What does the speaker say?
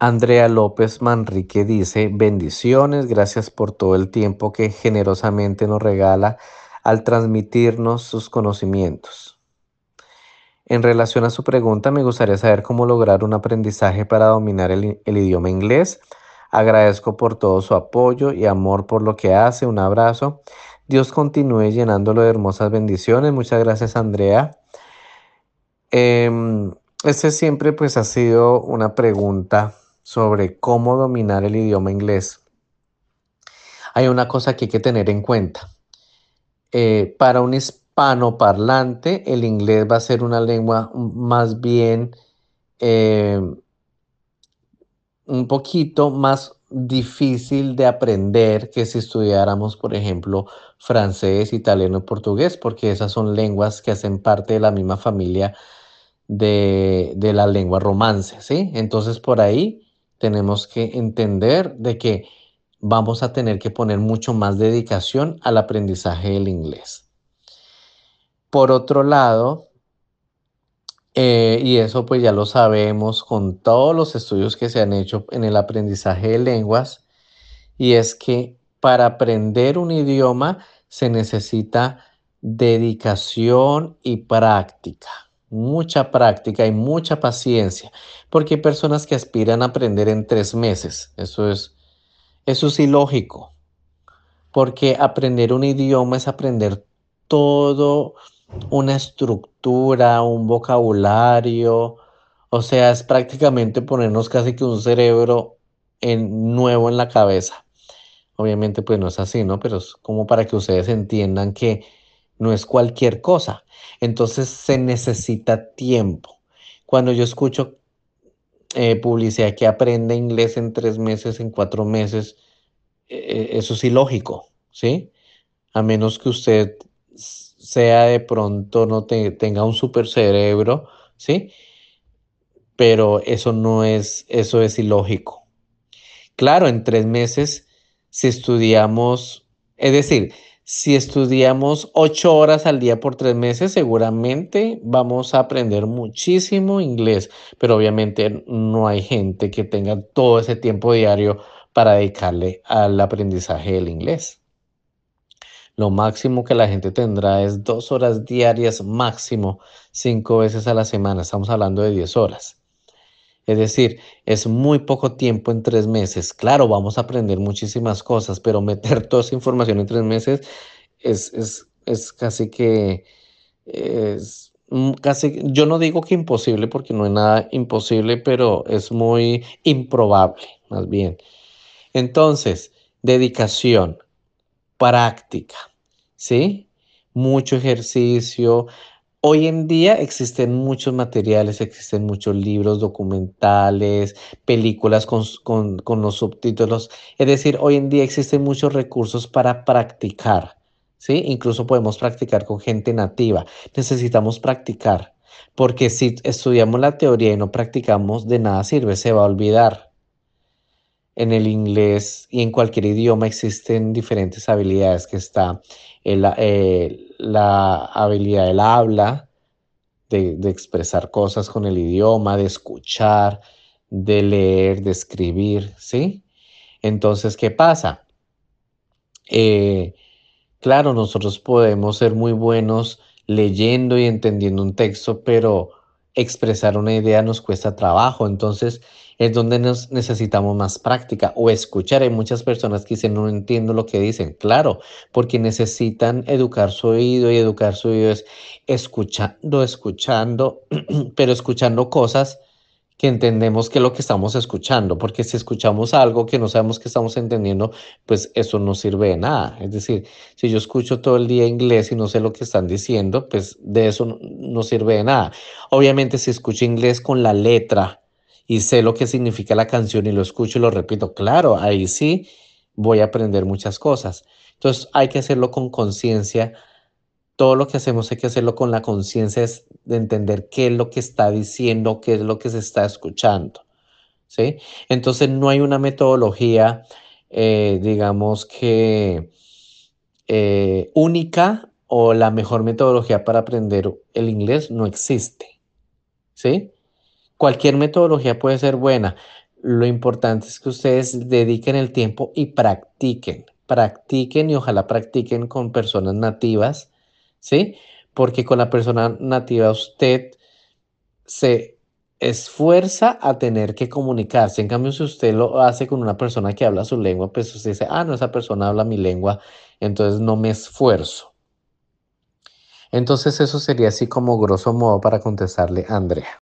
Andrea López Manrique dice, bendiciones, gracias por todo el tiempo que generosamente nos regala al transmitirnos sus conocimientos. En relación a su pregunta, me gustaría saber cómo lograr un aprendizaje para dominar el, idioma inglés. Agradezco por todo su apoyo y amor por lo que hace. Un abrazo. Dios continúe llenándolo de hermosas bendiciones. Muchas gracias, Andrea. Eh, este siempre pues ha sido una pregunta sobre cómo dominar el idioma inglés. Hay una cosa que hay que tener en cuenta. Eh, para un hispanoparlante, el inglés va a ser una lengua más bien eh, un poquito más difícil de aprender que si estudiáramos, por ejemplo, francés, italiano y portugués, porque esas son lenguas que hacen parte de la misma familia de, de la lengua romance, ¿sí? Entonces por ahí tenemos que entender de que vamos a tener que poner mucho más dedicación al aprendizaje del inglés. Por otro lado, eh, y eso pues ya lo sabemos con todos los estudios que se han hecho en el aprendizaje de lenguas, y es que para aprender un idioma se necesita dedicación y práctica, mucha práctica y mucha paciencia, porque hay personas que aspiran a aprender en tres meses, eso es, eso es ilógico, porque aprender un idioma es aprender todo una estructura, un vocabulario, o sea, es prácticamente ponernos casi que un cerebro en, nuevo en la cabeza. Obviamente pues no es así, ¿no? Pero es como para que ustedes entiendan que no es cualquier cosa. Entonces se necesita tiempo. Cuando yo escucho eh, publicidad que aprende inglés en tres meses, en cuatro meses, eh, eso es ilógico, ¿sí? A menos que usted sea de pronto, no te, tenga un super cerebro, ¿sí? Pero eso no es, eso es ilógico. Claro, en tres meses, si estudiamos, es decir, si estudiamos ocho horas al día por tres meses, seguramente vamos a aprender muchísimo inglés, pero obviamente no hay gente que tenga todo ese tiempo diario para dedicarle al aprendizaje del inglés. Lo máximo que la gente tendrá es dos horas diarias máximo, cinco veces a la semana. Estamos hablando de 10 horas. Es decir, es muy poco tiempo en tres meses. Claro, vamos a aprender muchísimas cosas, pero meter toda esa información en tres meses es, es, es casi que... Es, casi, yo no digo que imposible porque no es nada imposible, pero es muy improbable, más bien. Entonces, dedicación, práctica, ¿sí? Mucho ejercicio. Hoy en día existen muchos materiales, existen muchos libros, documentales, películas con, con, con los subtítulos. Es decir, hoy en día existen muchos recursos para practicar, ¿sí? Incluso podemos practicar con gente nativa. Necesitamos practicar, porque si estudiamos la teoría y no practicamos, de nada sirve, se va a olvidar en el inglés y en cualquier idioma existen diferentes habilidades que está eh, la habilidad del habla, de, de, expresar cosas con el idioma, de escuchar, de leer, de escribir, ¿sí? Entonces, ¿qué pasa? Eh, claro, nosotros podemos ser muy buenos leyendo y entendiendo un texto, pero expresar una idea nos cuesta trabajo. Entonces, es donde nos necesitamos más práctica o escuchar. Hay muchas personas que dicen, no entiendo lo que dicen. Claro, porque necesitan educar su oído y educar su oído es escuchando, escuchando, pero escuchando cosas que entendemos que es lo que estamos escuchando, porque si escuchamos algo que no sabemos que estamos entendiendo, pues eso no sirve de nada. Es decir, si yo escucho todo el día inglés y no sé lo que están diciendo, pues de eso no, no sirve de nada. Obviamente si escucho inglés con la letra, y sé lo que significa la canción y lo escucho y lo repito, claro, ahí sí voy a aprender muchas cosas. Entonces hay que hacerlo con conciencia. Todo lo que hacemos hay que hacerlo con la conciencia de entender qué es lo que está diciendo, qué es lo que se está escuchando. ¿sí? Entonces no hay una metodología, eh, digamos que eh, única o la mejor metodología para aprender el inglés no existe. ¿sí? Cualquier metodología puede ser buena. Lo importante es que ustedes dediquen el tiempo y practiquen, practiquen y ojalá practiquen con personas nativas, ¿sí? Porque con la persona nativa usted se esfuerza a tener que comunicarse. En cambio, si usted lo hace con una persona que habla su lengua, pues usted dice, ah, no, esa persona habla mi lengua, entonces no me esfuerzo. Entonces eso sería así como grosso modo para contestarle a Andrea.